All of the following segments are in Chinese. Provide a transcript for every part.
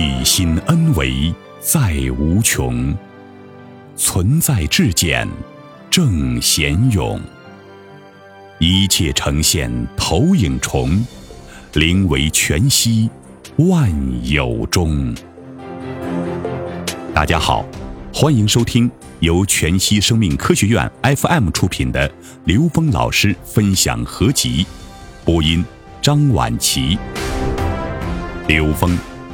体心恩为在无穷，存在至简正贤勇。一切呈现投影重，灵为全息万有中。大家好，欢迎收听由全息生命科学院 FM 出品的刘峰老师分享合集，播音张婉琪。刘峰，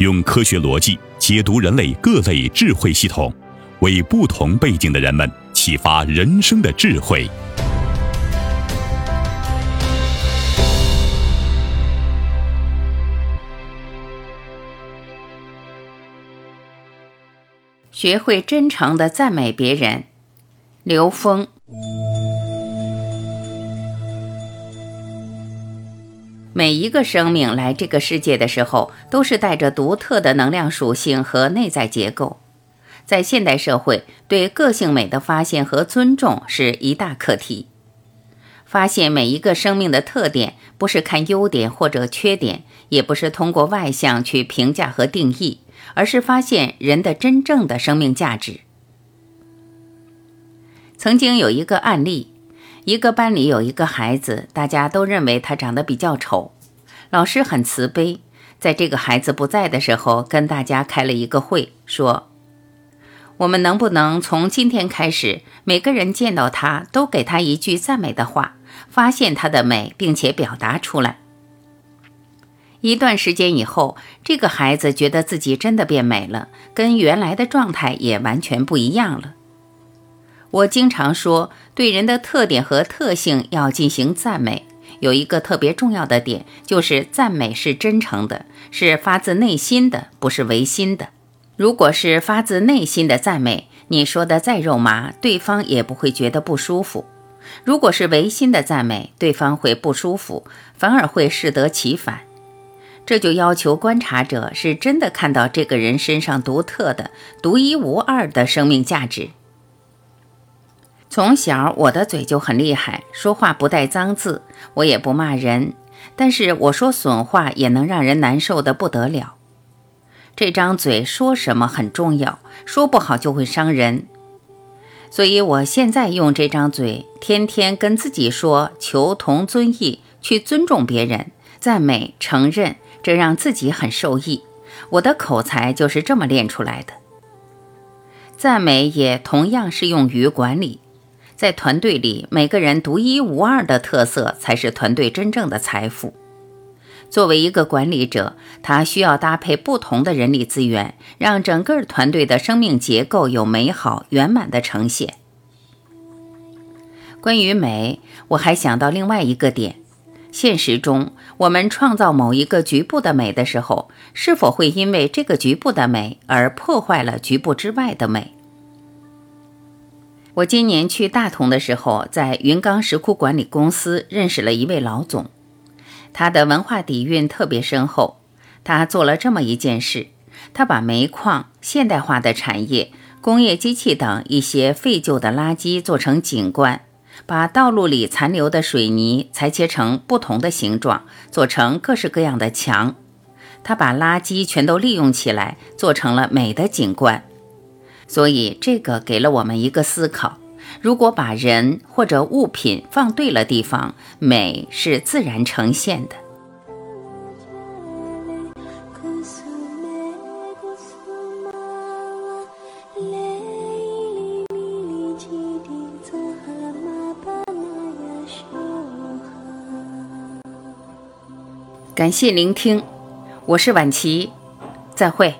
用科学逻辑解读人类各类智慧系统，为不同背景的人们启发人生的智慧。学会真诚的赞美别人，刘峰。每一个生命来这个世界的时候，都是带着独特的能量属性和内在结构。在现代社会，对个性美的发现和尊重是一大课题。发现每一个生命的特点，不是看优点或者缺点，也不是通过外向去评价和定义。而是发现人的真正的生命价值。曾经有一个案例，一个班里有一个孩子，大家都认为他长得比较丑。老师很慈悲，在这个孩子不在的时候，跟大家开了一个会，说：“我们能不能从今天开始，每个人见到他都给他一句赞美的话，发现他的美，并且表达出来？”一段时间以后，这个孩子觉得自己真的变美了，跟原来的状态也完全不一样了。我经常说，对人的特点和特性要进行赞美，有一个特别重要的点，就是赞美是真诚的，是发自内心的，不是违心的。如果是发自内心的赞美，你说的再肉麻，对方也不会觉得不舒服；如果是违心的赞美，对方会不舒服，反而会适得其反。这就要求观察者是真的看到这个人身上独特的、独一无二的生命价值。从小我的嘴就很厉害，说话不带脏字，我也不骂人，但是我说损话也能让人难受的不得了。这张嘴说什么很重要，说不好就会伤人，所以我现在用这张嘴，天天跟自己说求同尊异，去尊重别人，赞美、承认。这让自己很受益，我的口才就是这么练出来的。赞美也同样适用于管理，在团队里，每个人独一无二的特色才是团队真正的财富。作为一个管理者，他需要搭配不同的人力资源，让整个团队的生命结构有美好圆满的呈现。关于美，我还想到另外一个点。现实中，我们创造某一个局部的美的时候，是否会因为这个局部的美而破坏了局部之外的美？我今年去大同的时候，在云冈石窟管理公司认识了一位老总，他的文化底蕴特别深厚。他做了这么一件事：他把煤矿、现代化的产业、工业机器等一些废旧的垃圾做成景观。把道路里残留的水泥裁切成不同的形状，做成各式各样的墙。他把垃圾全都利用起来，做成了美的景观。所以，这个给了我们一个思考：如果把人或者物品放对了地方，美是自然呈现的。感谢聆听，我是晚琪，再会。